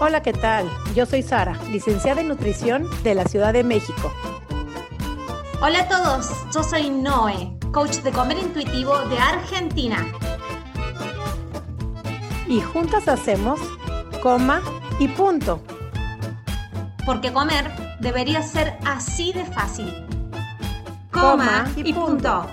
Hola, ¿qué tal? Yo soy Sara, licenciada en nutrición de la Ciudad de México. Hola a todos, yo soy Noé, coach de comer intuitivo de Argentina. Y juntas hacemos coma y punto. Porque comer debería ser así de fácil. Coma, y, punto.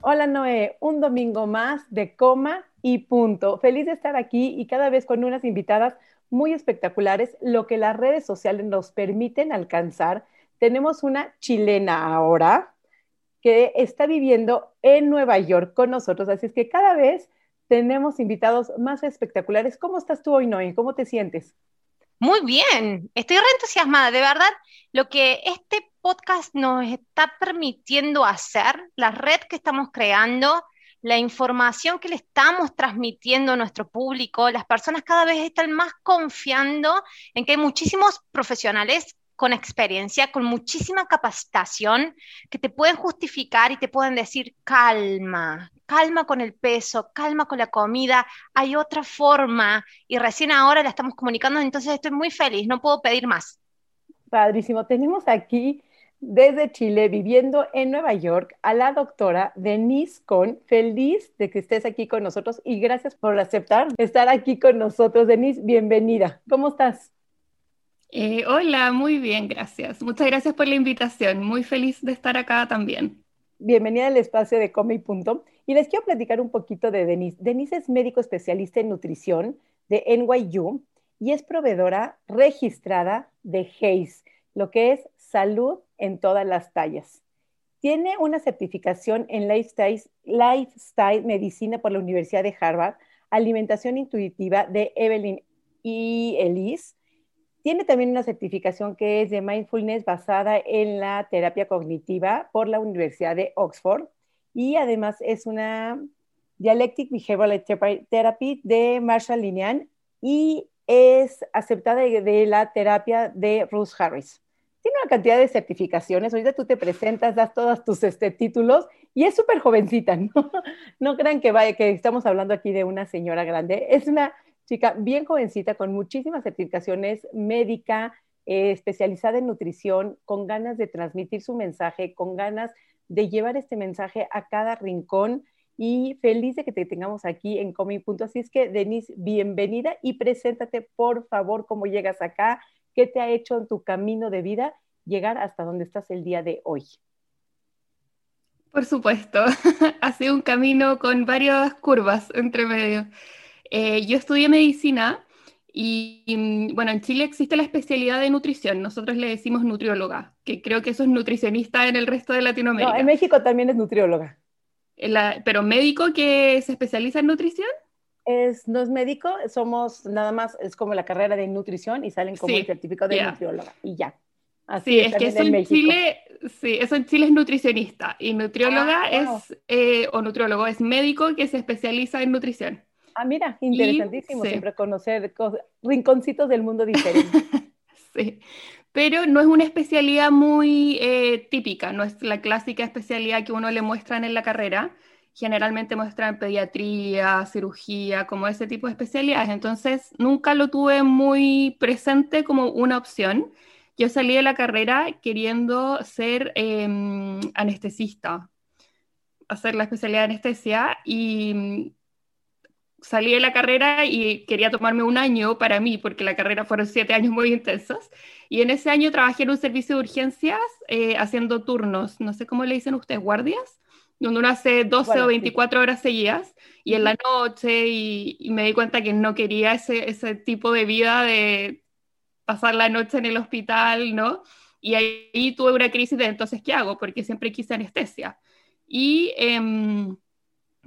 Hola Noé, un domingo más de coma y punto. Feliz de estar aquí y cada vez con unas invitadas muy espectaculares, lo que las redes sociales nos permiten alcanzar. Tenemos una chilena ahora que está viviendo en Nueva York con nosotros, así es que cada vez tenemos invitados más espectaculares. ¿Cómo estás tú hoy, Noé? ¿Cómo te sientes? Muy bien, estoy re entusiasmada, de verdad, lo que este podcast nos está permitiendo hacer, la red que estamos creando, la información que le estamos transmitiendo a nuestro público, las personas cada vez están más confiando en que hay muchísimos profesionales con experiencia, con muchísima capacitación, que te pueden justificar y te pueden decir, calma, calma con el peso, calma con la comida, hay otra forma y recién ahora la estamos comunicando, entonces estoy muy feliz, no puedo pedir más. Padrísimo, tenemos aquí desde Chile, viviendo en Nueva York, a la doctora Denise Con. Feliz de que estés aquí con nosotros y gracias por aceptar estar aquí con nosotros. Denise, bienvenida. ¿Cómo estás? Eh, hola, muy bien, gracias. Muchas gracias por la invitación. Muy feliz de estar acá también. Bienvenida al espacio de Come y Punto. Y les quiero platicar un poquito de Denise. Denise es médico especialista en nutrición de NYU y es proveedora registrada de HACE, lo que es salud en todas las tallas. Tiene una certificación en lifestyle, lifestyle medicina por la Universidad de Harvard, alimentación intuitiva de Evelyn y Elise. Tiene también una certificación que es de mindfulness basada en la terapia cognitiva por la Universidad de Oxford y además es una Dialectic Behavioral Therapy de Marshall Linean y es aceptada de, la terapia de Ruth Harris. Tiene una cantidad de certificaciones, ahorita tú te presentas, das todos tus este, títulos y es súper jovencita, ¿no? No crean que, vaya, que estamos hablando aquí de una señora grande, es una chica bien jovencita con muchísimas certificaciones médica, eh, especializada en nutrición, con ganas de transmitir su mensaje, con ganas de llevar este mensaje a cada rincón y feliz de que te tengamos aquí en Comi Punto. Así es que, Denise, bienvenida y preséntate, por favor, cómo llegas acá, qué te ha hecho en tu camino de vida llegar hasta donde estás el día de hoy. Por supuesto, ha sido un camino con varias curvas entre medio. Eh, yo estudié medicina y mm, bueno, en Chile existe la especialidad de nutrición, nosotros le decimos nutrióloga, que creo que eso es nutricionista en el resto de Latinoamérica. No, en México también es nutrióloga. pero médico que se especializa en nutrición. Es, no es médico, somos nada más, es como la carrera de nutrición y salen como el certificado de nutrióloga y ya. Así sí, es, que eso en, Chile, sí, eso en Chile es nutricionista y nutrióloga ah, es, eh, o nutriólogo es médico que se especializa en nutrición. Ah, mira, interesantísimo siempre conocer rinconcitos del mundo diferentes. sí, pero no es una especialidad muy eh, típica, no es la clásica especialidad que uno le muestran en la carrera. Generalmente muestran pediatría, cirugía, como ese tipo de especialidades. Entonces, nunca lo tuve muy presente como una opción. Yo salí de la carrera queriendo ser em, anestesista, hacer la especialidad de anestesia y salí de la carrera y quería tomarme un año para mí, porque la carrera fueron siete años muy intensos. Y en ese año trabajé en un servicio de urgencias eh, haciendo turnos, no sé cómo le dicen ustedes, guardias, donde uno hace 12 o 24 horas seguidas y en la noche y, me di cuenta que no quería ese, ese tipo de vida de pasar la noche en el hospital, ¿no? Y ahí, tuve una crisis de entonces, ¿qué hago? Porque siempre quise anestesia. Y... Em,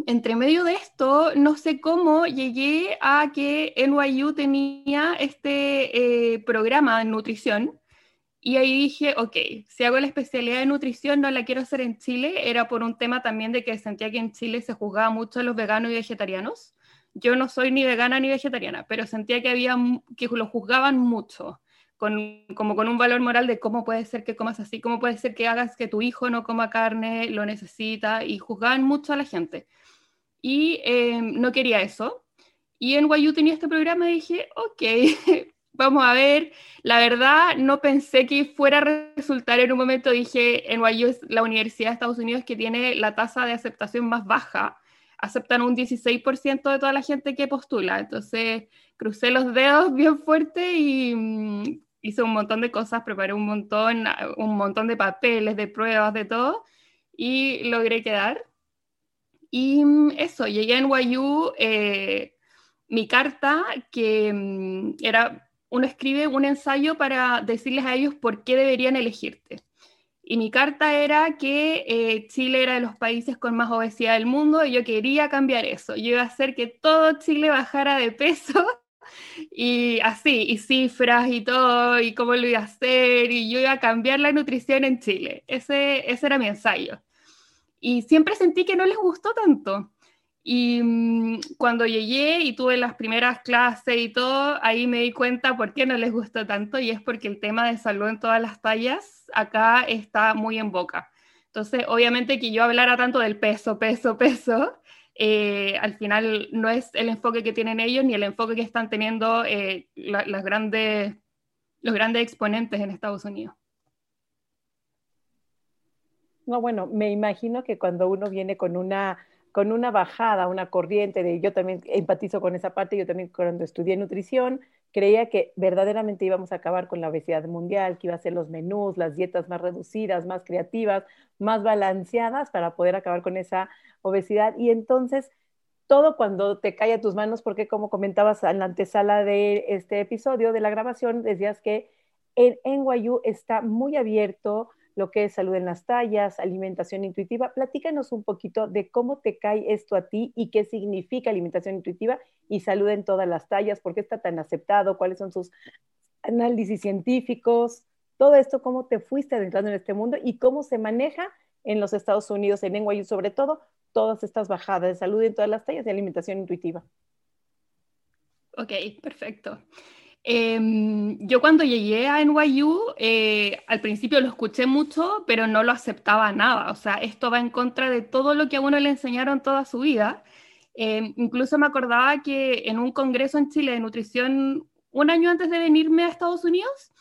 entre medio de esto, no sé cómo llegué a que NYU tenía este eh, programa de nutrición y ahí dije, ok, si hago la especialidad de nutrición, no la quiero hacer en Chile, era por un tema también de que sentía que en Chile se juzgaba mucho a los veganos y vegetarianos. Yo no soy ni vegana ni vegetariana, pero sentía que había que lo juzgaban mucho. Con, como con un valor moral de cómo puede ser que comas así, cómo puede ser que hagas que tu hijo no coma carne, lo necesita, y juzgaban mucho a la gente y em, no quería eso. Y en NYU tenía este programa y dije, ok, vamos a ver. La verdad, no pensé que fuera a resultar en un momento, dije, NYU es la universidad de Estados Unidos que tiene la tasa de aceptación más baja. Aceptan un 16% de toda la gente que postula. Entonces, crucé los dedos bien fuerte y mm, hice un montón de cosas, preparé un montón, un montón de papeles, de pruebas, de todo, y logré quedar. Y mm, eso, llegué a NYU, eh, mi carta, que mm, era, uno escribe un ensayo para decirles a ellos por qué deberían elegirte. Y mi carta era que eh, Chile era de los países con más obesidad del mundo y yo quería cambiar eso. Yo iba a hacer que todo Chile bajara de peso y así, y cifras y todo, y cómo lo iba a hacer, y yo iba a cambiar la nutrición en Chile. Ese, ese era mi ensayo. Y siempre sentí que no les gustó tanto. Y mm, cuando llegué y tuve las primeras clases y todo, ahí me di cuenta por qué no les gustó tanto, y es porque el tema de salud en todas las tallas acá está muy en boca. Entonces, obviamente que yo hablara tanto del peso, peso, peso, eh, al final no es el enfoque que tienen ellos ni el enfoque que están teniendo eh, las grandes, los grandes exponentes en Estados Unidos. No, bueno, me imagino que cuando uno viene con una, con una bajada, una corriente de, yo también empatizo con esa parte, yo también cuando estudié nutrición, creía que verdaderamente íbamos a acabar con la obesidad mundial, que iba a ser los menús, las dietas más reducidas, más creativas, más balanceadas para poder acabar con esa obesidad. Y entonces, todo cuando te cae a tus manos, porque como comentabas en la antesala de este episodio de la grabación, decías que en NYU está muy abierto lo que es salud en las tallas, alimentación intuitiva. Platícanos un poquito de cómo te cae esto a ti y qué significa alimentación intuitiva y salud en todas las tallas, por qué está tan aceptado, cuáles son sus análisis científicos, todo esto, cómo te fuiste adentrando en este mundo y cómo se maneja en los Estados Unidos, en NYU sobre todo, todas estas bajadas de salud en todas las tallas de alimentación intuitiva. Ok, perfecto. Em, yo cuando llegué a NYU, eh, al principio lo escuché mucho, pero no lo aceptaba nada. O sea, esto va en contra de todo lo que a uno le enseñaron toda su vida. Em, incluso me acordaba que en un congreso en Chile de nutrición, un año antes de venirme a Estados Unidos,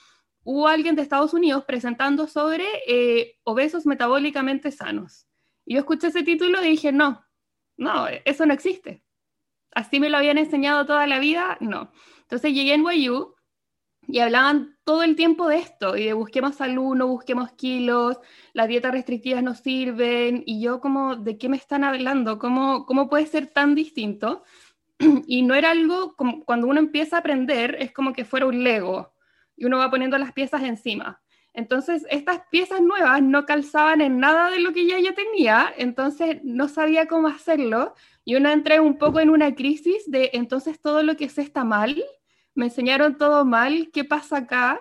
hubo alguien de Estados Unidos presentando sobre eh, obesos metabólicamente sanos. Y yo escuché ese título y dije, no, no, eso no existe. Así me lo habían enseñado toda la vida, no. Entonces llegué en NYU y hablaban todo el tiempo de esto y de busquemos salud, no busquemos kilos, las dietas restrictivas no sirven y yo como, ¿de qué me están hablando? ¿Cómo, cómo puede ser tan distinto? Y no era algo, como, cuando uno empieza a aprender, es como que fuera un Lego y uno va poniendo las piezas encima. Entonces, estas piezas nuevas no calzaban en nada de lo que ya yo tenía, entonces no sabía cómo hacerlo y uno entra un poco en una crisis de entonces todo lo que sé está mal, me enseñaron todo mal, ¿qué pasa acá?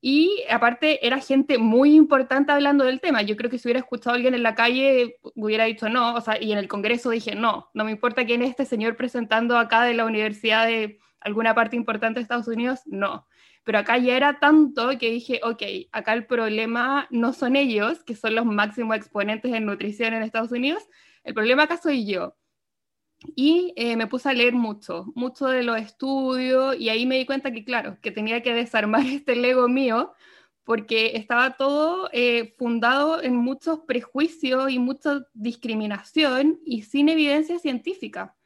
Y aparte era gente muy importante hablando del tema. Yo creo que si hubiera escuchado a alguien en la calle hubiera dicho no, o sea, y en el Congreso dije no, no me importa quién es este señor presentando acá de la universidad de alguna parte importante de Estados Unidos, no pero acá ya era tanto que dije, ok, acá el problema no son ellos, que son los máximos exponentes en nutrición en Estados Unidos, el problema acá soy yo. Y eh, me puse a leer mucho, mucho de los estudios, y ahí me di cuenta que, claro, que tenía que desarmar este Lego mío, porque estaba todo eh, fundado en muchos prejuicios y mucha discriminación y sin evidencia científica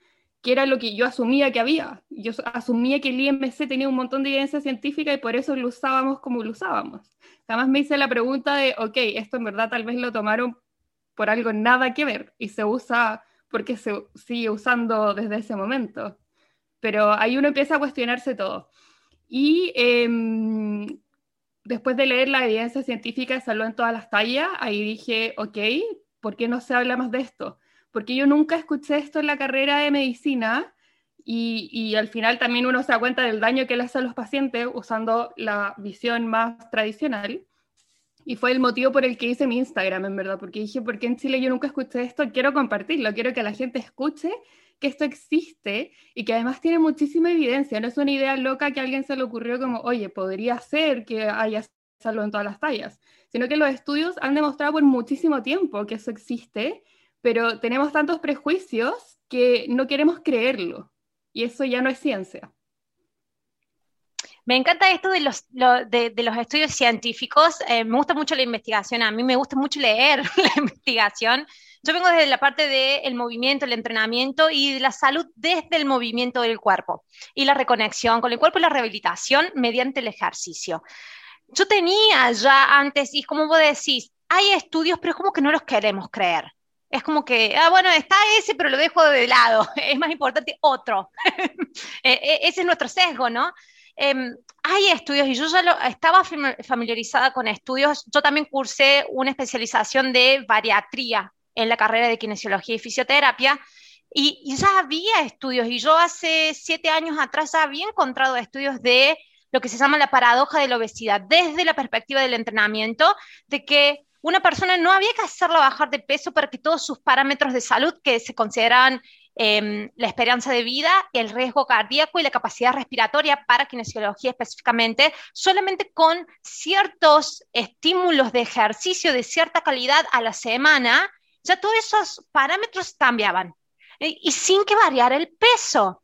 que era lo que yo asumía que había. Yo asumía que el IMC tenía un montón de evidencia científica y por eso lo usábamos como lo usábamos. Además me hice la pregunta de, ok, esto en verdad tal vez lo tomaron por algo nada que ver y se usa porque se sigue usando desde ese momento. Pero ahí uno empieza a cuestionarse todo. Y em, después de leer la evidencia científica salud en todas las tallas, ahí dije, ok, ¿por qué no se habla más de esto? porque yo nunca escuché esto en la carrera de medicina y, al final también uno se da cuenta del daño que le hace a los pacientes usando la visión más tradicional. Y fue el motivo por el que hice mi Instagram, en verdad, porque dije, ¿por qué en Chile yo nunca escuché esto? Quiero compartirlo, quiero que la gente escuche que esto existe y que además tiene muchísima evidencia. No es una idea loca que a alguien se le ocurrió como, oye, podría ser que haya salud en todas las tallas, sino que los estudios han demostrado por muchísimo tiempo que eso existe pero tenemos tantos prejuicios que no queremos creerlo. Y eso ya no es ciencia. Me encanta esto de los, de, los estudios científicos. Eh, me gusta mucho la investigación. A mí me gusta mucho leer la investigación. Yo vengo desde la parte del movimiento, el entrenamiento y de la salud desde el movimiento del cuerpo y la reconexión con el cuerpo y la rehabilitación mediante el ejercicio. Yo tenía ya antes, y como vos decís, hay estudios, pero es como que no los queremos creer. Es como que, ah, bueno, está ese, pero lo dejo de lado. Es más importante otro. E, e, ese es nuestro sesgo, ¿no? Em, hay estudios, y yo ya lo, estaba familiarizada con estudios. Yo también cursé una especialización de bariatría en la carrera de kinesiología y fisioterapia. Y, ya había estudios, y yo hace siete años atrás ya había encontrado estudios de lo que se llama la paradoja de la obesidad, desde la perspectiva del entrenamiento, de que una persona no había que hacerla bajar de peso para que todos sus parámetros de salud que se consideran em, la esperanza de vida, el riesgo cardíaco y la capacidad respiratoria para kinesiología específicamente, solamente con ciertos estímulos de ejercicio de cierta calidad a la semana, ya todos esos parámetros cambiaban eh, y sin que variara el peso.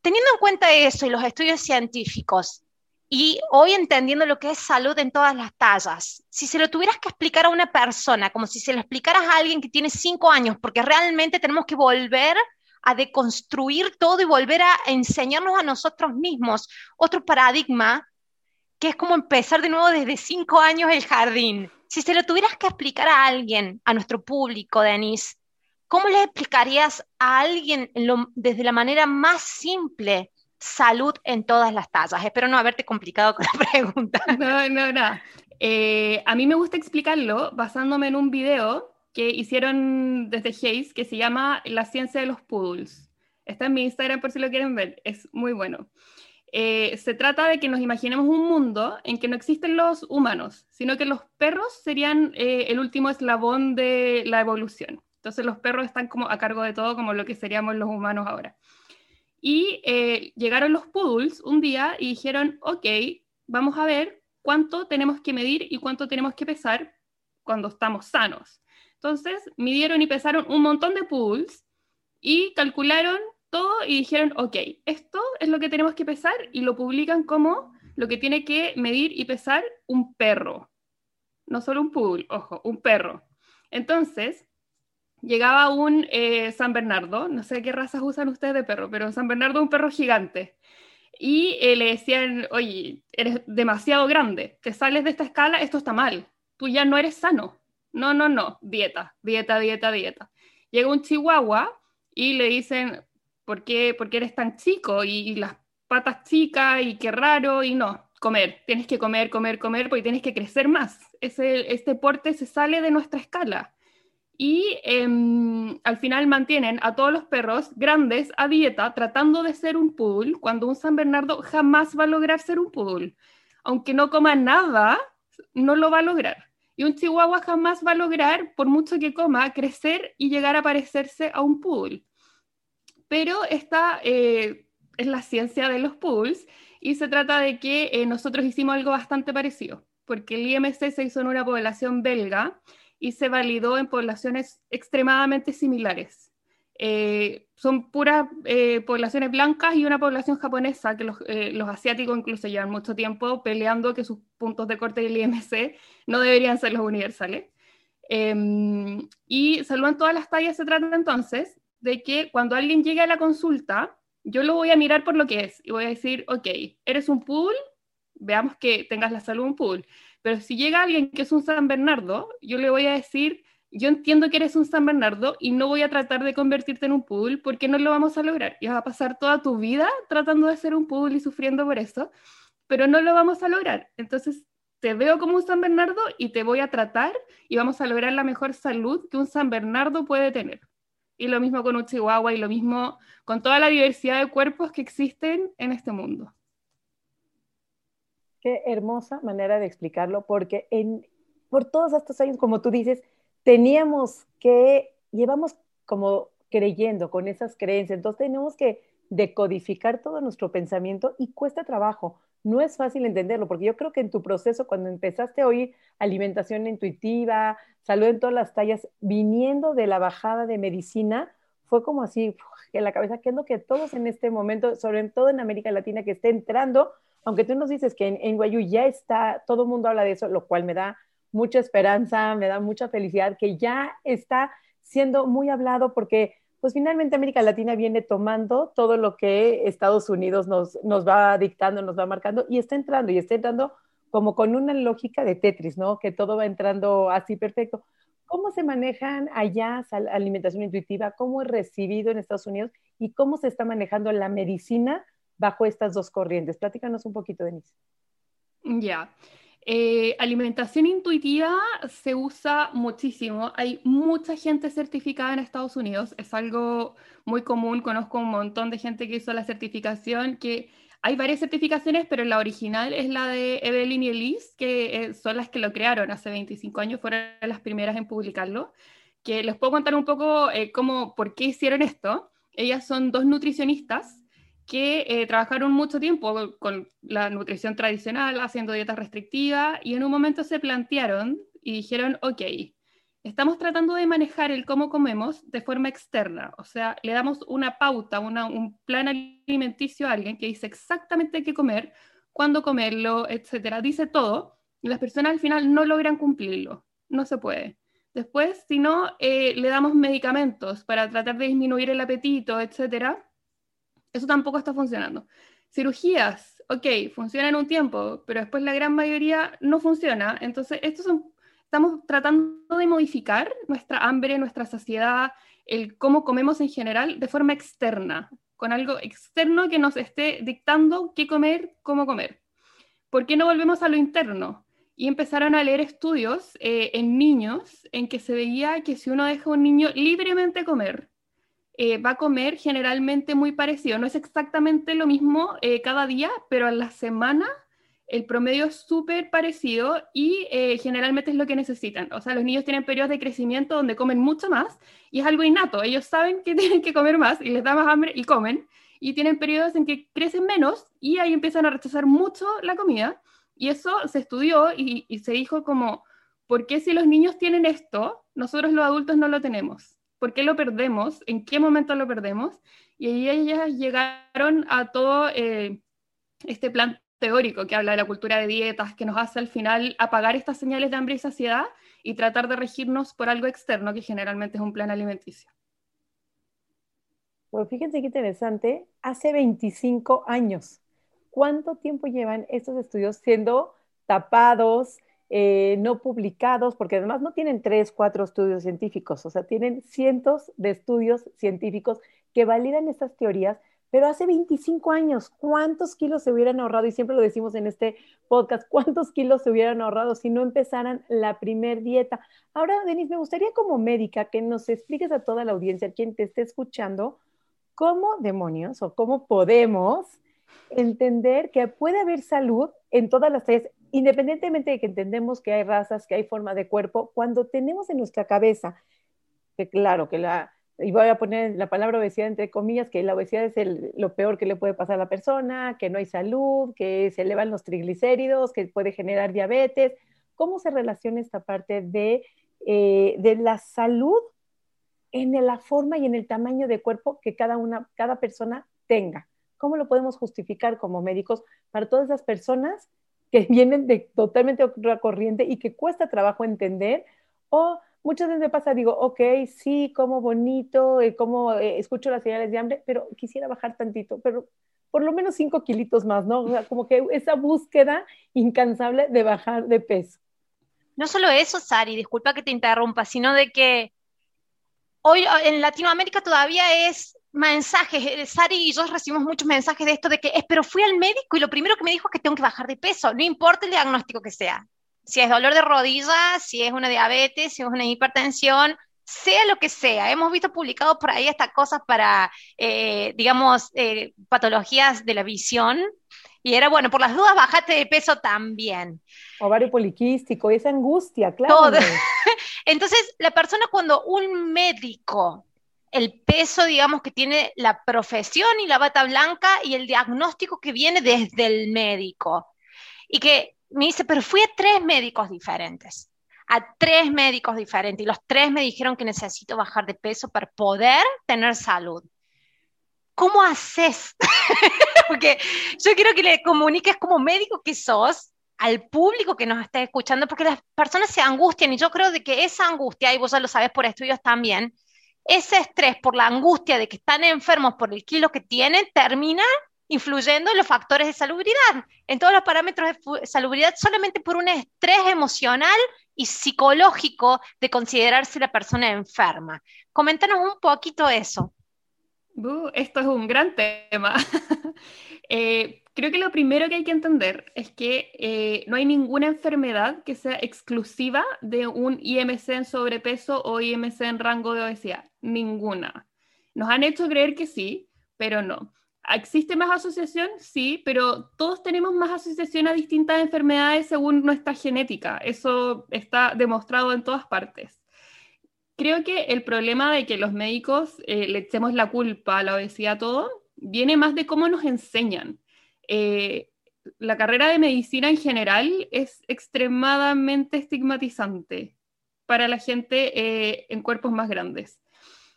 Teniendo en cuenta eso y los estudios científicos, y hoy entendiendo lo que es salud en todas las tallas, si se lo tuvieras que explicar a una persona, como si se lo explicaras a alguien que tiene cinco años, porque realmente tenemos que volver a deconstruir todo y volver a enseñarnos a nosotros mismos otro paradigma, que es como empezar de nuevo desde cinco años el jardín. Si se lo tuvieras que explicar a alguien, a nuestro público, Denise, ¿cómo le explicarías a alguien desde la manera más simple salud en todas las tallas? Espero no haberte complicado con la pregunta. No, no, no. Eh, a mí me gusta explicarlo basándome en un video que hicieron desde Hayes que se llama La ciencia de los poodles. Está en mi Instagram por si lo quieren ver, es muy bueno. Eh, se trata de que nos imaginemos un mundo en que no existen los humanos, sino que los perros serían eh, el último eslabón de la evolución. Entonces los perros están como a cargo de todo, como lo que seríamos los humanos ahora. Y eh, llegaron los poodles un día y dijeron, ok, vamos a ver cuánto tenemos que medir y cuánto tenemos que pesar cuando estamos sanos. Entonces midieron y pesaron un montón de poodles y calcularon todo y dijeron, ok, esto es lo que tenemos que pesar y lo publican como lo que tiene que medir y pesar un perro. No solo un poodle, ojo, un perro. Entonces, llegaba un eh, San Bernardo, no sé qué razas usan ustedes de perro, pero San Bernardo es un perro gigante. Y eh, le decían, oye, eres demasiado grande, te sales de esta escala, esto está mal, tú ya no eres sano. No, no, no, dieta, dieta, dieta, dieta. Llega un chihuahua y le dicen, ¿por qué, eres tan chico? Y, las patas chicas y qué raro, y no, comer, tienes que comer, comer, comer, porque tienes que crecer más. Ese, este porte se sale de nuestra escala. Y em, al final mantienen a todos los perros grandes a dieta tratando de ser un poodle, cuando un San Bernardo jamás va a lograr ser un poodle. Aunque no coma nada, no lo va a lograr. Y un chihuahua jamás va a lograr, por mucho que coma, crecer y llegar a parecerse a un poodle pero esta eh, es la ciencia de los pools y se trata de que eh, nosotros hicimos algo bastante parecido, porque el IMC se hizo en una población belga y se validó en poblaciones extremadamente similares. Eh, son puras poblaciones blancas y una población japonesa, que los, los, asiáticos incluso llevan mucho tiempo peleando que sus puntos de corte del IMC no deberían ser los universales. Em, y saludan todas las tallas se trata entonces de que cuando alguien llegue a la consulta, yo lo voy a mirar por lo que es y voy a decir, ok, eres un pool, veamos que tengas la salud un pool. Pero si llega alguien que es un San Bernardo, yo le voy a decir, yo entiendo que eres un San Bernardo y no voy a tratar de convertirte en un pool porque no lo vamos a lograr. Y vas a pasar toda tu vida tratando de ser un pool y sufriendo por eso, pero no lo vamos a lograr. Entonces, te veo como un San Bernardo y te voy a tratar y vamos a lograr la mejor salud que un San Bernardo puede tener y lo mismo con un chihuahua y lo mismo con toda la diversidad de cuerpos que existen en este mundo. Qué hermosa manera de explicarlo, porque en, por todos estos años, como tú dices, teníamos que, llevamos como creyendo con esas creencias, entonces tenemos que decodificar todo nuestro pensamiento y cuesta trabajo. No es fácil entenderlo, porque yo creo que en tu proceso, cuando empezaste a oír alimentación intuitiva, salud en todas las tallas, viniendo de la bajada de medicina, fue como así en la cabeza, que es que todos en este momento, sobre todo en América Latina, que esté entrando, aunque tú nos dices que en, Guayú ya está, todo el mundo habla de eso, lo cual me da mucha esperanza, me da mucha felicidad, que ya está siendo muy hablado porque pues finalmente América Latina viene tomando todo lo que Estados Unidos nos, nos va dictando, nos va marcando y está entrando y está entrando como con una lógica de Tetris, ¿no? Que todo va entrando así perfecto. ¿Cómo se manejan allá alimentación intuitiva? ¿Cómo es recibido en Estados Unidos? ¿Y cómo se está manejando la medicina bajo estas dos corrientes? Platícanos un poquito, Denise. Ya. Eh, alimentación intuitiva se usa muchísimo. Hay mucha gente certificada en Estados Unidos. Es algo muy común. Conozco un montón de gente que hizo la certificación, que hay varias certificaciones, pero la original es la de Evelyn y Elise, que eh, son las que lo crearon hace 25 años, fueron las primeras en publicarlo. Que les puedo contar un poco eh, cómo, por qué hicieron esto. Ellas son dos nutricionistas que eh, trabajaron mucho tiempo con la nutrición tradicional, haciendo dietas restrictivas, y en un momento se plantearon y dijeron, ok, estamos tratando de manejar el cómo comemos de forma externa, o sea, le damos una pauta, un plan alimenticio a alguien que dice exactamente qué comer, cuándo comerlo, etcétera, dice todo, y las personas al final no logran cumplirlo, no se puede. Después, si no, eh, le damos medicamentos para tratar de disminuir el apetito, etcétera, eso tampoco está funcionando. Cirugías, ok, funcionan un tiempo, pero después la gran mayoría no funciona. Entonces, estamos tratando de modificar nuestra hambre, nuestra saciedad, el cómo comemos en general de forma externa, con algo externo que nos esté dictando qué comer, cómo comer. ¿Por qué no volvemos a lo interno? Y empezaron a leer estudios eh, en niños en que se veía que si uno deja a un niño libremente comer, eh, va a comer generalmente muy parecido. No es exactamente lo mismo eh, cada día, pero a la semana el promedio es súper parecido y eh, generalmente es lo que necesitan. O sea, los niños tienen periodos de crecimiento donde comen mucho más y es algo innato. Ellos saben que tienen que comer más y les da más hambre y comen. Y tienen periodos en que crecen menos y ahí empiezan a rechazar mucho la comida. Y eso se estudió y, y se dijo como, ¿por qué si los niños tienen esto, nosotros los adultos no lo tenemos? Por qué lo perdemos, en qué momento lo perdemos, y ahí ellas llegaron a todo eh, este plan teórico que habla de la cultura de dietas, que nos hace al final apagar estas señales de hambre y saciedad y tratar de regirnos por algo externo, que generalmente es un plan alimenticio. Pues fíjense qué interesante, hace 25 años, ¿cuánto tiempo llevan estos estudios siendo tapados, eh, no publicados, porque además no tienen tres, cuatro estudios científicos, o sea, tienen cientos de estudios científicos que validan estas teorías, pero hace 25 años, ¿cuántos kilos se hubieran ahorrado? Y siempre lo decimos en este podcast, ¿cuántos kilos se hubieran ahorrado si no empezaran la primer dieta? Ahora, Denise, me gustaría como médica que nos expliques a toda la audiencia, quien te esté escuchando, cómo demonios o cómo podemos entender que puede haber salud en todas las tallas independientemente de que entendemos que hay razas, que hay forma de cuerpo, cuando tenemos en nuestra cabeza, que claro, que la, y voy a poner la palabra obesidad entre comillas, que la obesidad es lo peor que le puede pasar a la persona, que no hay salud, que se elevan los triglicéridos, que puede generar diabetes. ¿Cómo se relaciona esta parte de, eh, de la salud en la forma y en el tamaño de cuerpo que cada, una, cada persona tenga? ¿Cómo lo podemos justificar como médicos para todas esas personas que vienen de totalmente otra corriente y que cuesta trabajo entender, o muchas veces me pasa, digo, ok, sí, como bonito, eh, como eh, escucho las señales de hambre, pero quisiera bajar tantito, pero por lo menos cinco kilitos más, ¿no? O sea, como que esa búsqueda incansable de bajar de peso. No solo eso, Sari, disculpa que te interrumpa, sino de que hoy en Latinoamérica todavía es mensajes, eh, Sari y yo recibimos muchos mensajes de esto de que, es, pero fui al médico y lo primero que me dijo es que tengo que bajar de peso, no importa el diagnóstico que sea. Si es dolor de rodilla, si es una diabetes, si es una hipertensión, sea lo que sea. Hemos visto publicado por ahí estas cosas para, eh, digamos, eh, patologías de la visión. Y era, bueno, por las dudas, bajate de peso también. Ovario poliquístico, esa angustia, claro. Todo. Entonces, la persona cuando un médico el peso, digamos, que tiene la profesión y la bata blanca y el diagnóstico que viene desde el médico. Y que me dice, pero fui a tres médicos diferentes. a tres médicos diferentes y los tres me dijeron que necesito bajar de peso para poder tener salud. ¿Cómo haces? porque yo quiero que le comuniques como médico que sos al público que nos está escuchando, porque las personas se angustian y yo creo de que esa angustia, y vos ya lo sabes por estudios también, ese estrés por la angustia de que están enfermos por el kilo que tienen, termina influyendo en los factores de salubridad, en todos los parámetros de salubridad, solamente por un estrés emocional y psicológico de considerarse la persona enferma. Coméntanos un poquito eso. esto es un gran tema. Eh, creo que lo primero que hay que entender es que eh, no hay ninguna enfermedad que sea exclusiva de un IMC en sobrepeso o IMC en rango de obesidad. Ninguna. Nos han hecho creer que sí, pero no. ¿Existe más asociación? Sí, pero todos tenemos más asociación a distintas enfermedades según nuestra genética. Eso está demostrado en todas partes. Creo que el problema de que los médicos eh, le echemos la culpa a la obesidad todo viene más de cómo nos enseñan. Eh, la carrera de medicina en general es extremadamente estigmatizante para la gente eh, en cuerpos más grandes.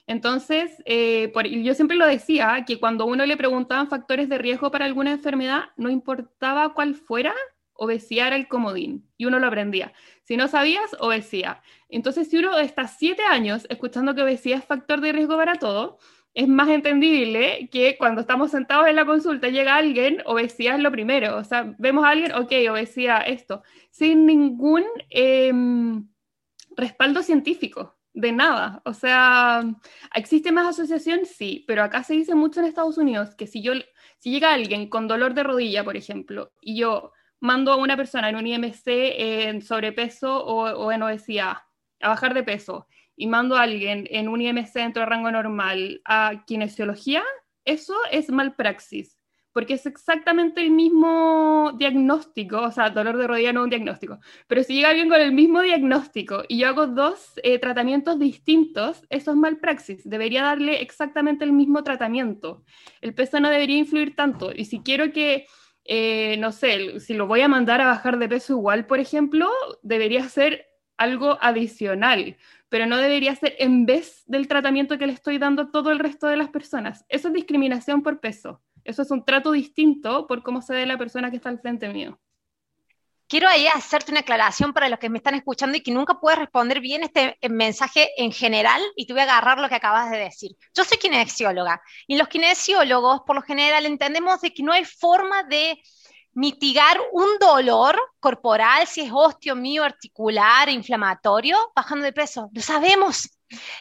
Entonces, eh, yo siempre lo decía, que cuando uno le preguntaban factores de riesgo para alguna enfermedad, no importaba cuál fuera, obesidad era el comodín y uno lo aprendía. Si no sabías, obesidad. Entonces, si uno está siete años escuchando que obesidad es factor de riesgo para todo, es más entendible que cuando estamos sentados en la consulta llega alguien, obesidad es lo primero. O sea, vemos a alguien, ok, obesidad, esto, sin ningún em, respaldo científico de nada. O sea, ¿existe más asociación? Sí, pero acá se dice mucho en Estados Unidos que si yo, si llega alguien con dolor de rodilla, por ejemplo, y yo mando a una persona en un IMC en sobrepeso o, en obesidad a bajar de peso y mando a alguien en un IMC dentro de rango normal a kinesiología, eso es malpraxis porque es exactamente el mismo diagnóstico, o sea, dolor de rodilla no es un diagnóstico, pero si llega alguien con el mismo diagnóstico y yo hago dos eh, tratamientos distintos, eso es malpraxis, debería darle exactamente el mismo tratamiento. El peso no debería influir tanto, y si quiero que, eh, no sé, si lo voy a mandar a bajar de peso igual, por ejemplo, debería ser algo adicional, pero no debería ser en vez del tratamiento que le estoy dando a todo el resto de las personas. Eso es discriminación por peso. Eso es un trato distinto por cómo se ve la persona que está al frente mío. Quiero ahí hacerte una aclaración para los que me están escuchando y que nunca puedes responder bien este eh, mensaje en general y te voy a agarrar lo que acabas de decir. Yo soy kinesióloga y los kinesiólogos por lo general entendemos de que no hay forma de mitigar un dolor corporal, si es mío, articular, inflamatorio, bajando de peso. Lo sabemos.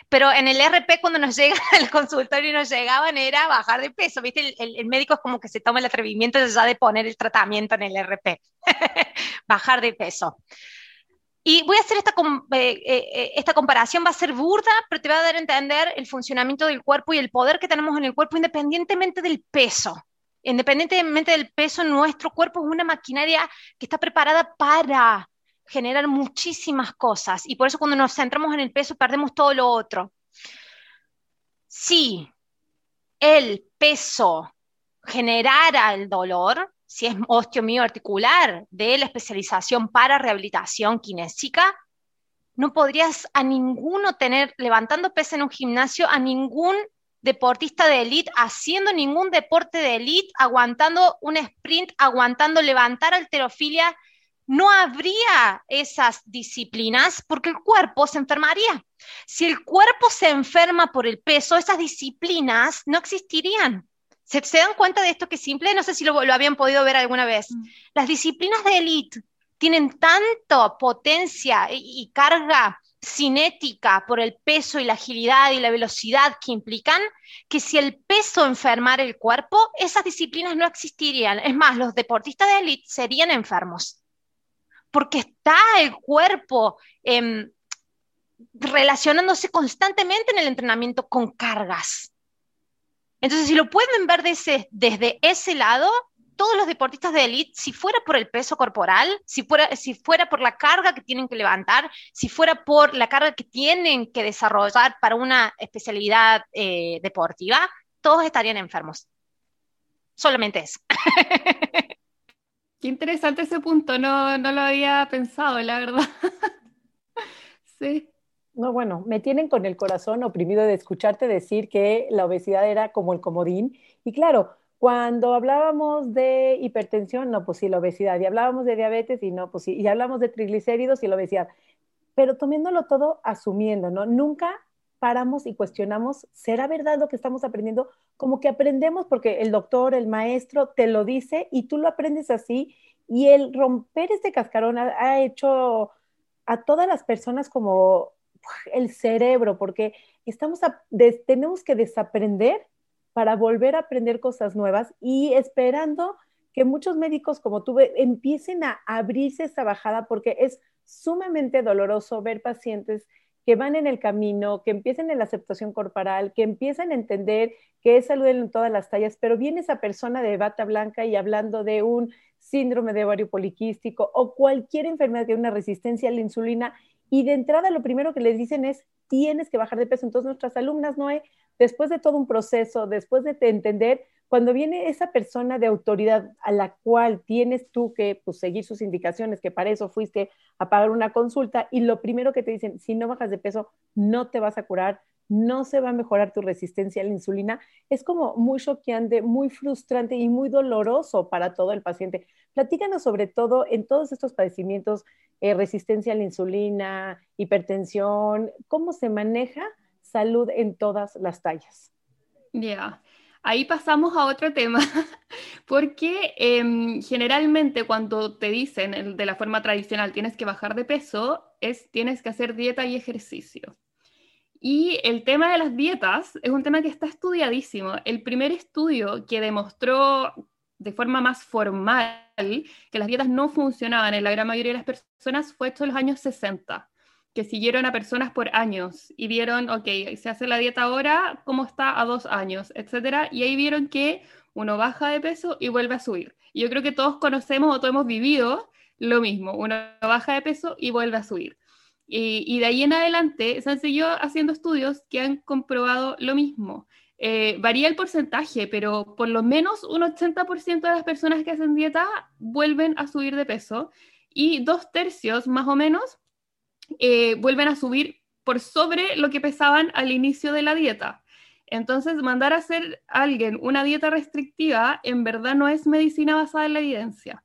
Pero en el RP, cuando nos llega al consultorio y nos llegaban, era bajar de peso. ¿Viste? El, médico es como que se toma el atrevimiento ya de poner el tratamiento en el RP. bajar de peso. Y voy a hacer esta, eh, eh, esta comparación, va a ser burda, pero te va a dar a entender el funcionamiento del cuerpo y el poder que tenemos en el cuerpo independientemente del peso. Independientemente del peso, nuestro cuerpo es una maquinaria que está preparada para generar muchísimas cosas y por eso cuando nos centramos en el peso perdemos todo lo otro. Si el peso generara el dolor, si es osteomioarticular de la especialización para rehabilitación kinésica, no podrías a ninguno tener, levantando peso en un gimnasio, a ningún deportista de élite haciendo ningún deporte de élite, aguantando un sprint, aguantando levantar alterofilia no habría esas disciplinas porque el cuerpo se enfermaría. Si el cuerpo se enferma por el peso, esas disciplinas no existirían. ¿Se, dan cuenta de esto que es simple? No sé si lo, habían podido ver alguna vez. Mm. Las disciplinas de élite tienen tanto potencia y, y carga cinética por el peso y la agilidad y la velocidad que implican, que si el peso enfermara el cuerpo, esas disciplinas no existirían. Es más, los deportistas de élite serían enfermos porque está el cuerpo em, relacionándose constantemente en el entrenamiento con cargas. Entonces, si lo pueden ver desde ese lado, todos los deportistas de élite, si fuera por el peso corporal, si fuera, si fuera por la carga que tienen que levantar, si fuera por la carga que tienen que desarrollar para una especialidad eh, deportiva, todos estarían enfermos. Solamente eso. Qué interesante ese punto, no, no lo había pensado, la verdad. Sí. No, bueno, me tienen con el corazón oprimido de escucharte decir que la obesidad era como el comodín. Y claro, cuando hablábamos de hipertensión, no, pues sí, la obesidad. Y hablábamos de diabetes, y no, pues sí. Y hablamos de triglicéridos y la obesidad. Pero tomándolo todo asumiendo, ¿no? Nunca paramos y cuestionamos, ¿será verdad lo que estamos aprendiendo? Como que aprendemos porque el doctor, el maestro te lo dice y tú lo aprendes así. Y el romper este cascarón ha hecho a todas las personas como el cerebro, porque estamos tenemos que desaprender para volver a aprender cosas nuevas y esperando que muchos médicos como tú empiecen a abrirse esa bajada porque es sumamente doloroso ver pacientes que van en el camino, que empiezan en la aceptación corporal, que empiezan a entender que es salud en todas las tallas, pero viene esa persona de bata blanca y hablando de un síndrome de ovario poliquístico o cualquier enfermedad que una resistencia a la insulina y de entrada lo primero que les dicen es, tienes que bajar de peso. Entonces nuestras alumnas, Noé, después de todo un proceso, después de entender, cuando viene esa persona de autoridad a la cual tienes tú que pues, seguir sus indicaciones, que para eso fuiste a pagar una consulta, y lo primero que te dicen, si no bajas de peso, no te vas a curar, no se va a mejorar tu resistencia a la insulina, es como muy choqueante, muy frustrante y muy doloroso para todo el paciente. Platícanos sobre todo en todos estos padecimientos eh, resistencia a la insulina, hipertensión, ¿cómo se maneja salud en todas las tallas? Ya, ahí pasamos a otro tema, porque em, generalmente cuando te dicen de la forma tradicional tienes que bajar de peso, es tienes que hacer dieta y ejercicio. Y el tema de las dietas es un tema que está estudiadísimo. El primer estudio que demostró de forma más formal que las dietas no funcionaban en la gran mayoría de las personas fue hecho en los años 60, que siguieron a personas por años y vieron, ok, se hace la dieta ahora, ¿cómo está a dos años? Etcétera, y ahí vieron que uno baja de peso y vuelve a subir. Y yo creo que todos conocemos o todos hemos vivido lo mismo, uno baja de peso y vuelve a subir. Y, y de ahí en adelante se han seguido haciendo estudios que han comprobado lo mismo. Eh, varía el porcentaje, pero por lo menos un 80% de las personas que hacen dieta vuelven a subir de peso y dos tercios más o menos eh, vuelven a subir por sobre lo que pesaban al inicio de la dieta. Entonces, mandar a hacer a alguien una dieta restrictiva en verdad no es medicina basada en la evidencia.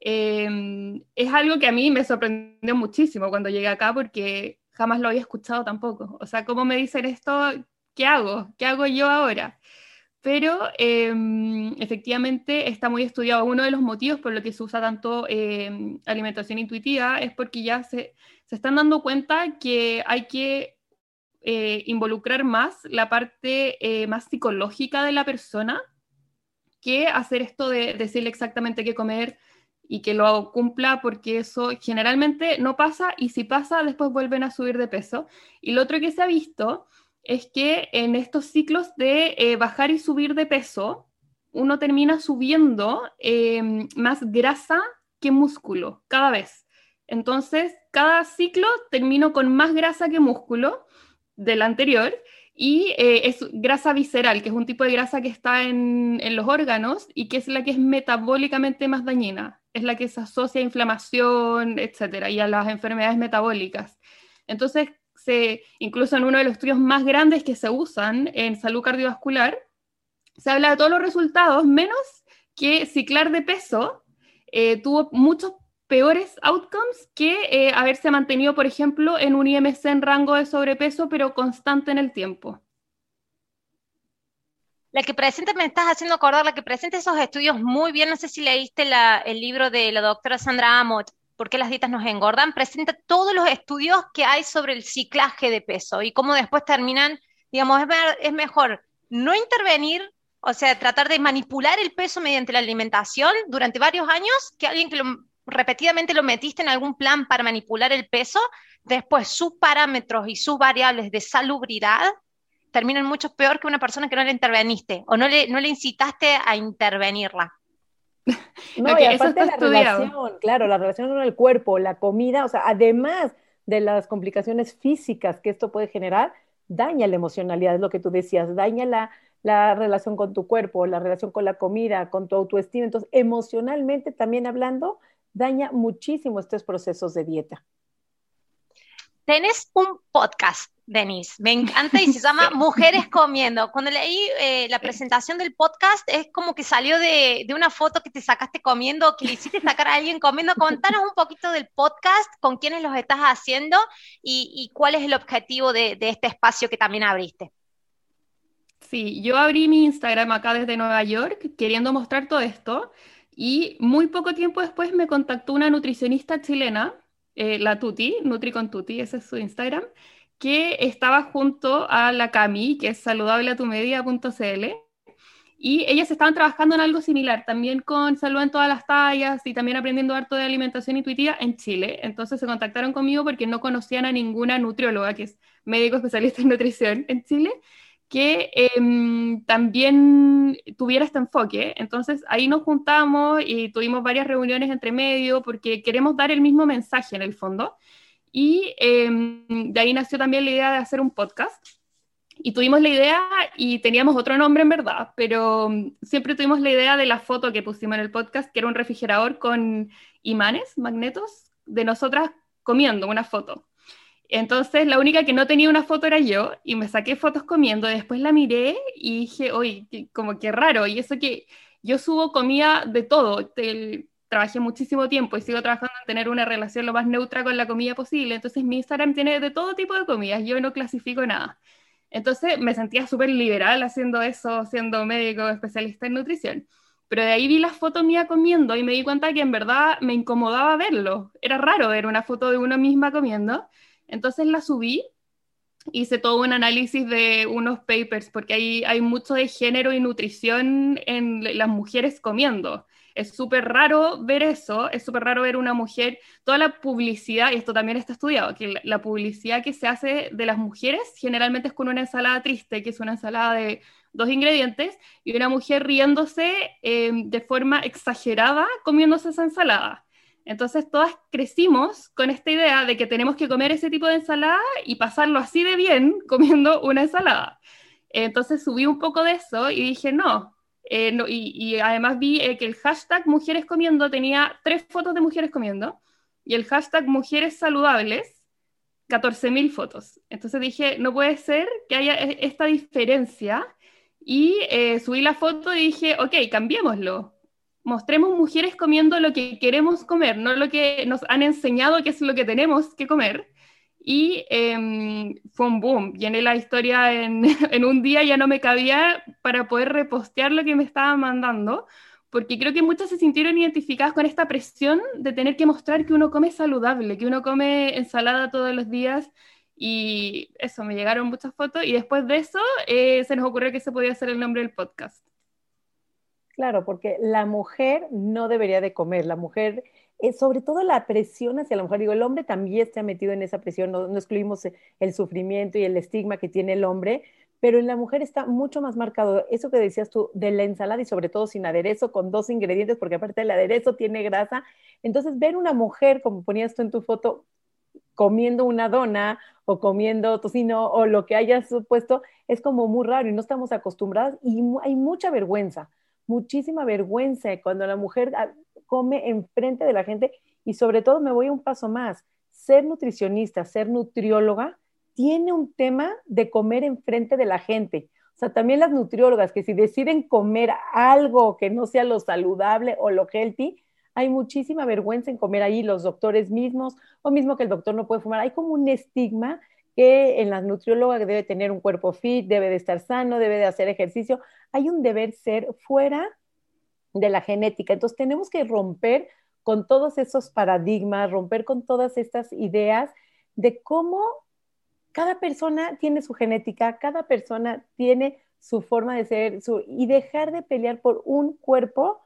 Em, es algo que a mí me sorprendió muchísimo cuando llegué acá porque jamás lo había escuchado tampoco. O sea, ¿cómo me dicen esto? ¿qué hago? ¿Qué hago yo ahora? Pero em, efectivamente está muy estudiado. Uno de los motivos por los que se usa tanto em, alimentación intuitiva es porque ya se, se, están dando cuenta que hay que eh, involucrar más la parte eh, más psicológica de la persona que hacer esto de decirle exactamente qué comer y que lo cumpla porque eso generalmente no pasa y si pasa después vuelven a subir de peso. Y lo otro que se ha visto es que en estos ciclos de eh, bajar y subir de peso, uno termina subiendo em, más grasa que músculo cada vez. Entonces, cada ciclo termino con más grasa que músculo del anterior y eh, es grasa visceral, que es un tipo de grasa que está en, en, los órganos y que es la que es metabólicamente más dañina, es la que se asocia a inflamación, etcétera, y a las enfermedades metabólicas. Entonces, incluso en uno de los estudios más grandes que se usan en salud cardiovascular, se habla de todos los resultados, menos que ciclar de peso eh, tuvo muchos peores outcomes que eh, haberse mantenido, por ejemplo, en un IMC en rango de sobrepeso, pero constante en el tiempo. La que presenta, me estás haciendo acordar, la que presenta esos estudios muy bien, no sé si leíste el libro de la doctora Sandra Amott, por qué las dietas nos engordan, presenta todos los estudios que hay sobre el ciclaje de peso y cómo después terminan, digamos, es, mejor no intervenir, o sea, tratar de manipular el peso mediante la alimentación durante varios años que alguien que repetidamente lo metiste en algún plan para manipular el peso, después sus parámetros y sus variables de salubridad terminan mucho peor que una persona que no le interveniste o no le, no le incitaste a intervenirla. No, y aparte la relación, claro, la relación con el cuerpo, la comida, o sea, además de las complicaciones físicas que esto puede generar, daña la emocionalidad, es lo que tú decías, daña la, la relación con tu cuerpo, la relación con la comida, con tu autoestima. Entonces, emocionalmente también hablando, daña muchísimo estos procesos de dieta. tenés un podcast, Denise, me encanta y se llama Mujeres Comiendo. Cuando leí eh, la presentación del podcast, es como que salió de, una foto que te sacaste comiendo, que le hiciste sacar a alguien comiendo. Contanos un poquito del podcast, con quiénes los estás haciendo y, cuál es el objetivo de, de este espacio que también abriste. Sí, yo abrí mi Instagram acá desde Nueva York queriendo mostrar todo esto y muy poco tiempo después me contactó una nutricionista chilena eh, la Tuti, Nutri con Tuti, ese es su Instagram, que estaba junto a la Cami, que es saludableatumedia.cl, y ellas estaban trabajando en algo similar, también con salud en todas las tallas y también aprendiendo harto de alimentación intuitiva en Chile. Entonces se contactaron conmigo porque no conocían a ninguna nutrióloga, que es médico especialista en nutrición en Chile, que em, también tuviera este enfoque. Entonces ahí nos juntamos y tuvimos varias reuniones entre medio porque queremos dar el mismo mensaje en el fondo. Y em, de ahí nació también la idea de hacer un podcast. Y tuvimos la idea y teníamos otro nombre en verdad, pero em, siempre tuvimos la idea de la foto que pusimos en el podcast, que era un refrigerador con imanes, magnetos, de nosotras comiendo una foto. Entonces, la única que no tenía una foto era yo y me saqué fotos comiendo. Después la miré y dije, oye, como que raro. Y eso que yo subo comida de todo. Trabajé muchísimo tiempo y sigo trabajando en tener una relación lo más neutra con la comida posible. Entonces, mi Instagram tiene de todo tipo de comidas. Yo no clasifico nada. Entonces, me sentía súper liberal haciendo eso, siendo médico especialista en nutrición. Pero de ahí vi la foto mía comiendo y me di cuenta que en verdad me incomodaba verlo. Era raro ver una foto de uno misma comiendo. Entonces la subí, hice todo un análisis de unos papers, porque hay, hay mucho de género y nutrición en las mujeres comiendo. Es súper raro ver eso, es súper raro ver una mujer, toda la publicidad, y esto también está estudiado, que la, publicidad que se hace de las mujeres generalmente es con una ensalada triste, que es una ensalada de dos ingredientes, y una mujer riéndose eh, de forma exagerada comiéndose esa ensalada. Entonces todas crecimos con esta idea de que tenemos que comer ese tipo de ensalada y pasarlo así de bien comiendo una ensalada. Entonces subí un poco de eso y dije, no. Eh, y, además vi eh, que el hashtag mujeres comiendo tenía tres fotos de mujeres comiendo y el hashtag mujeres saludables 14.000 fotos. Entonces dije, no puede ser que haya e, esta diferencia y eh, subí la foto y dije, ok, cambiémoslo mostremos mujeres comiendo lo que queremos comer, no lo que nos han enseñado que es lo que tenemos que comer. Y em, fue un boom. Llené la historia en, en, un día, ya no me cabía para poder repostear lo que me estaban mandando, porque creo que muchas se sintieron identificadas con esta presión de tener que mostrar que uno come saludable, que uno come ensalada todos los días. Y eso, me llegaron muchas fotos y después de eso eh, se nos ocurrió que se podía hacer el nombre del podcast. Claro, porque la mujer no debería de comer, la mujer, eh, sobre todo la presión hacia la mujer, digo, el hombre también ha metido en esa presión, no, excluimos el sufrimiento y el estigma que tiene el hombre, pero en la mujer está mucho más marcado eso que decías tú de la ensalada y sobre todo sin aderezo, con dos ingredientes, porque aparte el aderezo tiene grasa. Entonces, ver una mujer, como ponías tú en tu foto, comiendo una dona o comiendo tocino o lo que hayas puesto, es como muy raro y no estamos acostumbradas y hay mucha vergüenza muchísima vergüenza cuando la mujer ah, come enfrente de la gente y sobre todo me voy un paso más, ser nutricionista, ser nutrióloga, tiene un tema de comer enfrente de la gente. O sea, también las nutriólogas que si deciden comer algo que no sea lo saludable o lo healthy, hay muchísima vergüenza en comer ahí, los doctores mismos, o mismo que el doctor no puede fumar. Hay como un estigma que en las nutriólogas debe tener un cuerpo fit, debe de estar sano, debe de hacer ejercicio. Hay un deber ser fuera de la genética. Entonces tenemos que romper con todos esos paradigmas, romper con todas estas ideas de cómo cada persona tiene su genética, cada persona tiene su forma de ser su, y dejar de pelear por un cuerpo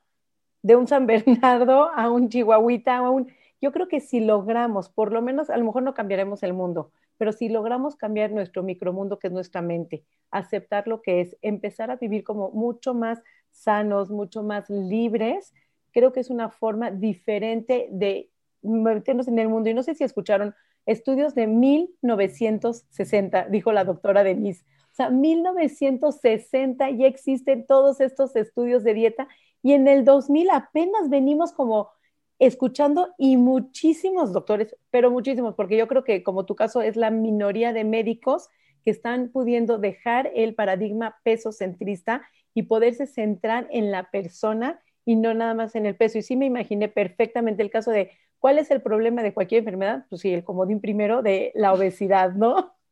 de un San Bernardo a un chihuahuita, a un... Yo creo que si logramos, por lo menos, a lo mejor no cambiaremos el mundo, pero si logramos cambiar nuestro micromundo, que es nuestra mente, aceptar lo que es, empezar a vivir como mucho más sanos, mucho más libres, creo que es una forma diferente de meternos en el mundo. Y no sé si escucharon estudios de 1960, dijo la doctora Denise. O sea, 1960 ya existen todos estos estudios de dieta y en el 2000 apenas venimos como escuchando y muchísimos doctores, pero muchísimos, porque yo creo que como tu caso es la minoría de médicos que están pudiendo dejar el paradigma peso centrista y poderse centrar en la persona y no nada más en el peso. Y sí me imaginé perfectamente el caso de cuál es el problema de cualquier enfermedad, pues sí, el comodín primero de la obesidad, ¿no?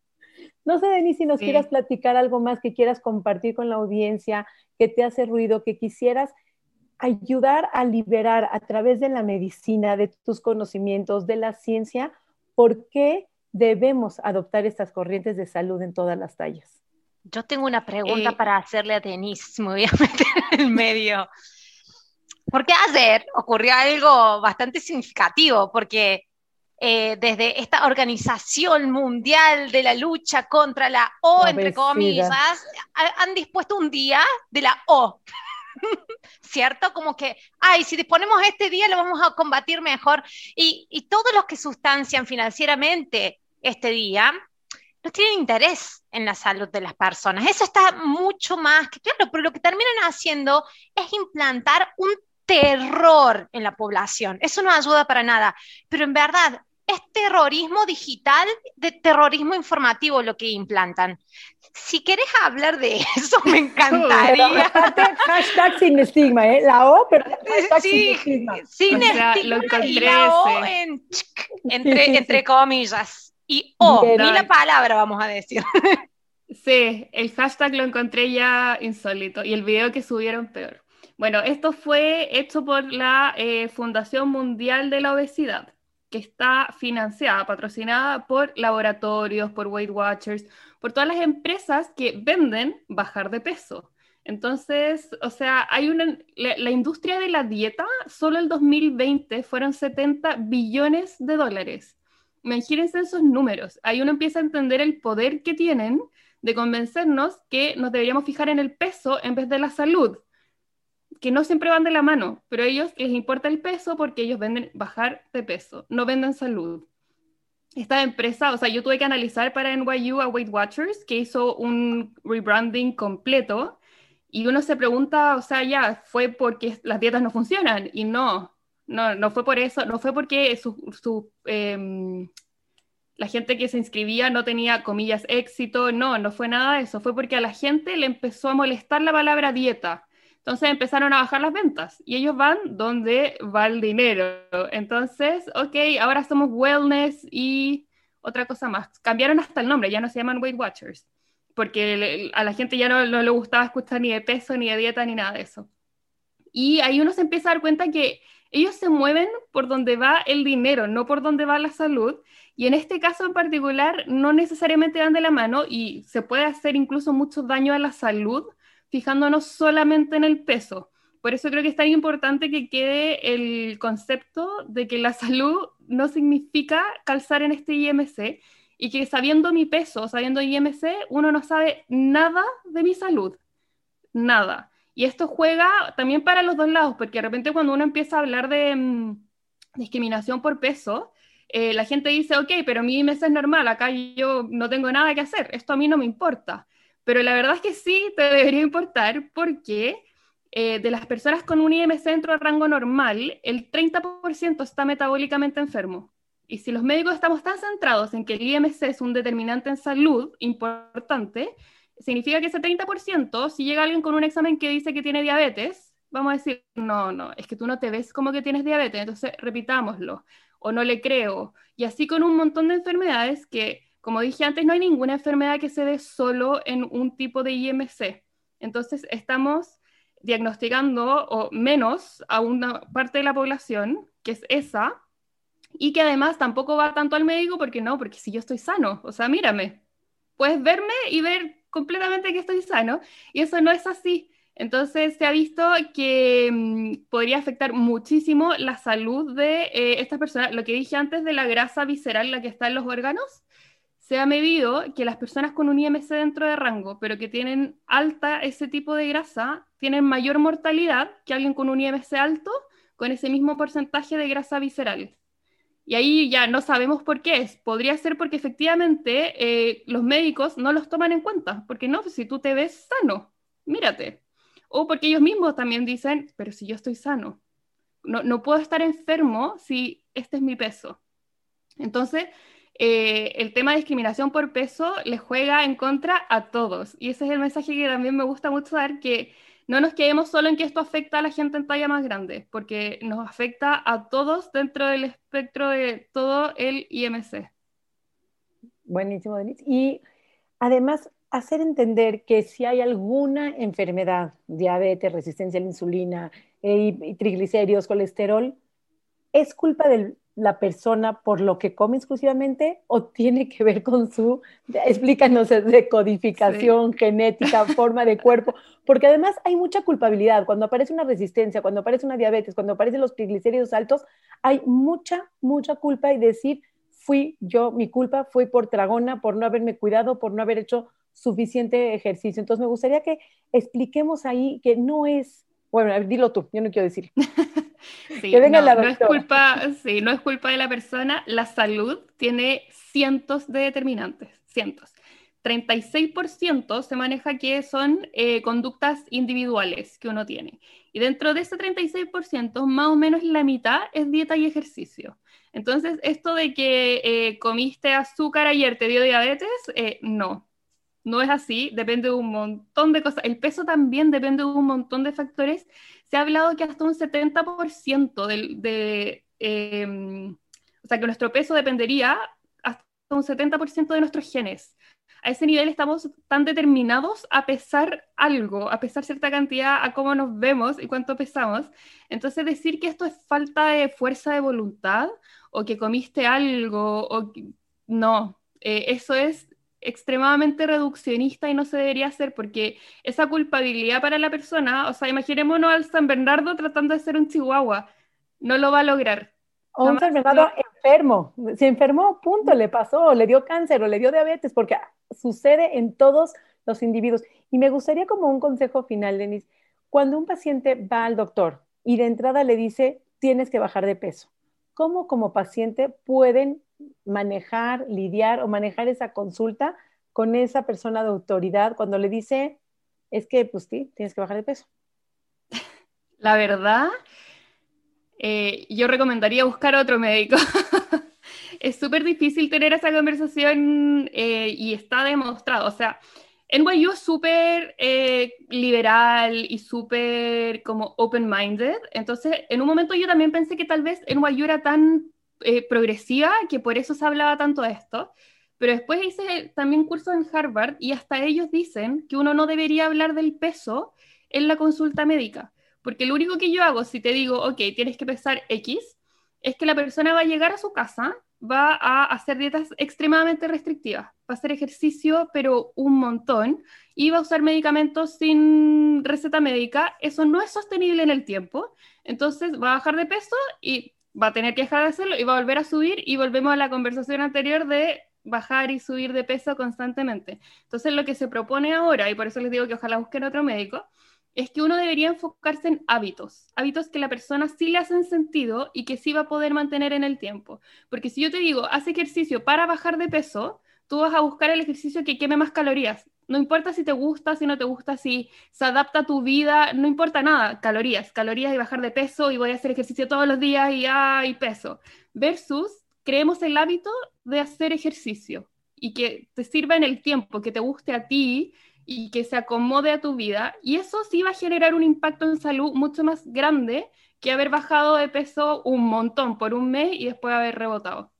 No sé, Denis, si nos quieras platicar algo más que quieras compartir con la audiencia, que te hace ruido, que quisieras ayudar a liberar a través de la medicina, de tus conocimientos, de la ciencia, por qué debemos adoptar estas corrientes de salud en todas las tallas. Yo tengo una pregunta eh, para hacerle a Denise, me voy a meter en el medio. Porque ayer ocurrió algo bastante significativo, porque eh, desde esta Organización Mundial de la Lucha contra la O, entre comillas, han dispuesto un día de la O. ¿Cierto? Como que, ay, si disponemos este día lo vamos a combatir mejor. Y, y todos los que sustancian financieramente este día no tienen interés en la salud de las personas. Eso está mucho más que claro, pero lo que terminan haciendo es implantar un terror en la población. Eso no ayuda para nada. Pero en verdad, es terrorismo digital, de terrorismo informativo lo que implantan. Si querés hablar de eso, me encantaría. hashtag sin estigma, ¿eh? La O, pero hashtag sin estigma. Sin estigma y la O entre, entre comillas. Y O, ni la palabra vamos a decir. Sí, el hashtag lo encontré ya insólito y el video que subieron peor. Bueno, esto fue hecho por la eh, Fundación Mundial de la Obesidad que está financiada, patrocinada por laboratorios, por Weight Watchers, por todas las empresas que venden bajar de peso. Entonces, o sea, hay una, la, industria de la dieta, solo el 2020 fueron 70 billones de dólares. Imagínense esos números. Ahí uno empieza a entender el poder que tienen de convencernos que nos deberíamos fijar en el peso en vez de la salud que no siempre van de la mano, pero a ellos les importa el peso porque ellos venden bajar de peso, no venden salud. Esta empresa, o sea, yo tuve que analizar para NYU a Weight Watchers, que hizo un rebranding completo, y uno se pregunta, o sea, ya, fue porque las dietas no funcionan, y no, no, no fue por eso, no fue porque su, em, la gente que se inscribía no tenía, comillas, éxito, no, no fue nada de eso, fue porque a la gente le empezó a molestar la palabra dieta entonces empezaron a bajar las ventas y ellos van donde va el dinero. Entonces, ok, ahora somos wellness y otra cosa más. Cambiaron hasta el nombre, ya no se llaman Weight Watchers, porque a la gente ya no, no le gustaba escuchar ni de peso, ni de dieta, ni nada de eso. Y ahí uno se empieza a dar cuenta que ellos se mueven por donde va el dinero, no por donde va la salud. Y en este caso en particular, no necesariamente van de la mano y se puede hacer incluso mucho daño a la salud fijándonos solamente en el peso. Por eso creo que es tan importante que quede el concepto de que la salud no significa calzar en este IMC y que sabiendo mi peso, sabiendo IMC, uno no sabe nada de mi salud. Nada. Y esto juega también para los dos lados, porque de repente cuando uno empieza a hablar de mm, discriminación por peso, eh, la gente dice, ok, pero mi IMC es normal, acá yo no tengo nada que hacer, esto a mí no me importa. Pero la verdad es que sí te debería importar porque eh, de las personas con un IMC dentro del rango normal, el 30% está metabólicamente enfermo. Y si los médicos estamos tan centrados en que el IMC es un determinante en salud importante, significa que ese 30%, si llega alguien con un examen que dice que tiene diabetes, vamos a decir, no, no, es que tú no te ves como que tienes diabetes, entonces repitámoslo, o no le creo. Y así con un montón de enfermedades que como dije antes, no hay ninguna enfermedad que se dé solo en un tipo de IMC. Entonces, estamos diagnosticando o menos a una parte de la población, que es esa, y que además tampoco va tanto al médico porque no, porque si yo estoy sano, o sea, mírame, puedes verme y ver completamente que estoy sano, y eso no es así. Entonces se ha visto que mm, podría afectar muchísimo la salud de eh, estas personas. Lo que dije antes de la grasa visceral, la que está en los órganos, se ha medido que las personas con un IMC dentro de rango, pero que tienen alta ese tipo de grasa, tienen mayor mortalidad que alguien con un IMC alto con ese mismo porcentaje de grasa visceral. Y ahí ya no sabemos por qué es. Podría ser porque efectivamente eh, los médicos no los toman en cuenta, porque no, si tú te ves sano, mírate. O porque ellos mismos también dicen, pero si yo estoy sano. no, puedo estar enfermo si este es mi peso. Entonces, eh, el tema de discriminación por peso le juega en contra a todos. Y ese es el mensaje que también me gusta mucho dar, que no nos quedemos solo en que esto afecta a la gente en talla más grande, porque nos afecta a todos dentro del espectro de todo el IMC. Buenísimo, Denise. Y además, hacer entender que si hay alguna enfermedad, diabetes, resistencia a la insulina, eh, triglicéridos, colesterol, ¿es culpa de la persona por lo que come exclusivamente o tiene que ver con su, explícanos, de codificación, genética, forma de cuerpo? Porque además hay mucha culpabilidad. Cuando aparece una resistencia, cuando aparece una diabetes, cuando aparecen los triglicéridos altos, hay mucha, mucha culpa y decir, fui yo, mi culpa fue por tragona, por no haberme cuidado, por no haber hecho suficiente ejercicio. Entonces me gustaría que expliquemos ahí que no es, bueno, dilo tú, yo no quiero decir. sí, que venga no, la no es culpa, sí, no es culpa de la persona, la salud tiene cientos de determinantes, cientos. 36% se maneja que son eh, conductas individuales que uno tiene. Y dentro de ese 36%, más o menos la mitad es dieta y ejercicio. Entonces, esto de que eh, comiste azúcar ayer te dio diabetes, eh, no, no es así, depende de un montón de cosas. El peso también depende de un montón de factores. Se ha hablado que hasta un 70% de, de em, o sea, que nuestro peso dependería hasta un 70% de nuestros genes. A ese nivel estamos tan determinados a pesar algo, a pesar cierta cantidad a cómo nos vemos y cuánto pesamos. Entonces decir que esto es falta de fuerza de voluntad o que comiste algo o no, eh, eso es extremadamente reduccionista y no se debería hacer porque esa culpabilidad para la persona, o sea, imaginémonos al San Bernardo tratando de ser un chihuahua, no lo va a lograr. O un San Bernardo enfermo, se enfermó, punto, le pasó, le dio cáncer o le dio diabetes, porque sucede en todos los individuos. Y me gustaría como un consejo final, Denis, cuando un paciente va al doctor y de entrada le dice, tienes que bajar de peso, ¿cómo como paciente pueden manejar, lidiar o manejar esa consulta con esa persona de autoridad cuando le dice, es que, pues tienes que bajar de peso? La verdad, eh, yo recomendaría buscar otro médico. es súper difícil tener esa conversación eh, y está demostrado. O sea, NYU es súper eh, liberal y súper como open-minded. Entonces, en un momento yo también pensé que tal vez NYU era tan eh, progresiva, que por eso se hablaba tanto de esto. Pero después hice también curso en Harvard y hasta ellos dicen que uno no debería hablar del peso en la consulta médica. Porque lo único que yo hago, si te digo, ok, tienes que pesar X, es que la persona va a llegar a su casa, va a hacer dietas extremadamente restrictivas, va a hacer ejercicio, pero un montón, y va a usar medicamentos sin receta médica. Eso no es sostenible en el tiempo. Entonces va a bajar de peso y va a tener que dejar de hacerlo y va a volver a subir y volvemos a la conversación anterior de bajar y subir de peso constantemente. Entonces lo que se propone ahora, y por eso les digo que ojalá busquen otro médico, es que uno debería enfocarse en hábitos, hábitos que la persona sí le hacen sentido y que sí va a poder mantener en el tiempo. Porque si yo te digo, haz ejercicio para bajar de peso, tú vas a buscar el ejercicio que queme más calorías. No importa si te gusta, si no te gusta, si se adapta a tu vida, no importa nada. Calorías, calorías y bajar de peso y voy a hacer ejercicio todos los días y hay peso. Versus creemos el hábito de hacer ejercicio y que te sirva en el tiempo, que te guste a ti y que se acomode a tu vida. Y eso sí va a generar un impacto en salud mucho más grande que haber bajado de peso un montón por un mes y después haber rebotado.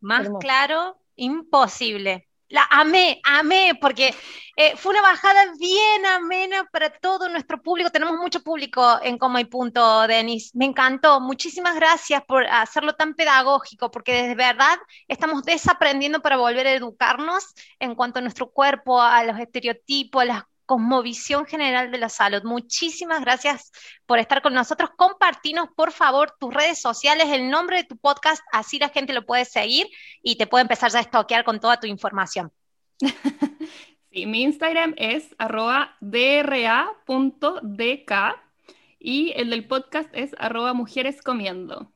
Más claro, imposible. La amé, amé, porque eh, fue una bajada bien amena para todo nuestro público. Tenemos mucho público en Coma y Punto, Denis. Me encantó. Muchísimas gracias por hacerlo tan pedagógico, porque de verdad estamos desaprendiendo para volver a educarnos en cuanto a nuestro cuerpo, a los estereotipos, a las Cosmovisión General de la Salud. Muchísimas gracias por estar con nosotros. Compartinos, por favor, tus redes sociales, el nombre de tu podcast, así la gente lo puede seguir y te puede empezar ya a estoquear con toda tu información. Sí, mi Instagram es arroba dra.dk y el del podcast es arroba mujeres comiendo.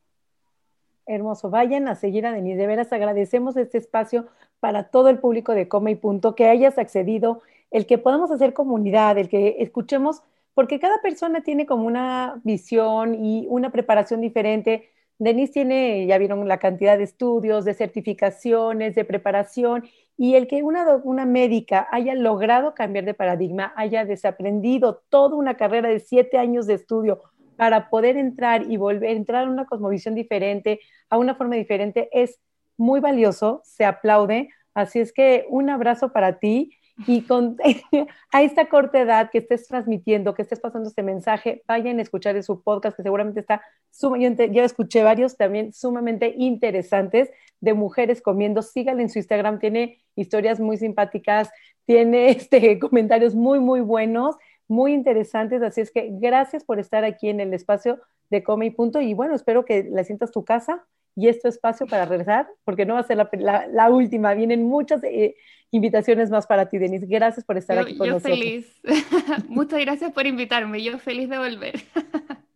Hermoso, vayan a seguir a Denise. De veras agradecemos este espacio para todo el público de Come y Punto, que hayas accedido el que podamos hacer comunidad, el que escuchemos porque cada persona tiene como una visión y una preparación diferente. Denise tiene, ya vieron la cantidad de estudios, de certificaciones, de preparación, y el que una, una médica haya logrado cambiar de paradigma, haya desaprendido toda una carrera de siete años de estudio para poder entrar y volver, entrar a una cosmovisión diferente, a una forma diferente, es muy valioso, se aplaude. Así es que un abrazo para ti y con, a esta corta edad que estés transmitiendo, que estés pasando este mensaje, vayan a escuchar su podcast que seguramente está sumamente, yo escuché varios también sumamente interesantes de mujeres comiendo. Síganle en su Instagram, tiene historias muy simpáticas, tiene este, comentarios muy, muy buenos, muy interesantes. Así es que gracias por estar aquí en el espacio de Come y Punto. Y bueno, espero que la sientas tu casa y este espacio para regresar, porque no va a ser la, última. Vienen muchas eh, invitaciones más para ti, Denise. Gracias por estar aquí con yo nosotros. feliz. Muchas gracias por invitarme. Yo feliz de volver.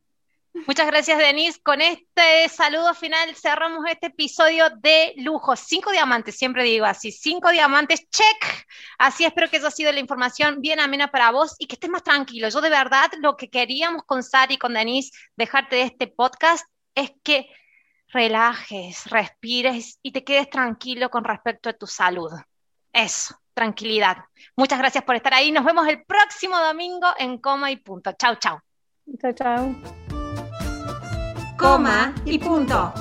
Muchas gracias, Denise. Con este saludo final cerramos este episodio de lujo. Cinco diamantes, siempre digo así, cinco diamantes, check. Así espero que eso ha sido la información bien amena para vos y que estés más tranquilo. Yo de verdad lo que queríamos con Sari y con Denise dejarte de este podcast es que relajes, respires y te quedes tranquilo con respecto a tu salud. Eso, tranquilidad. Muchas gracias por estar ahí. Nos vemos el próximo domingo en Coma y Punto. Chau, chau. Chao, chao coma y punto.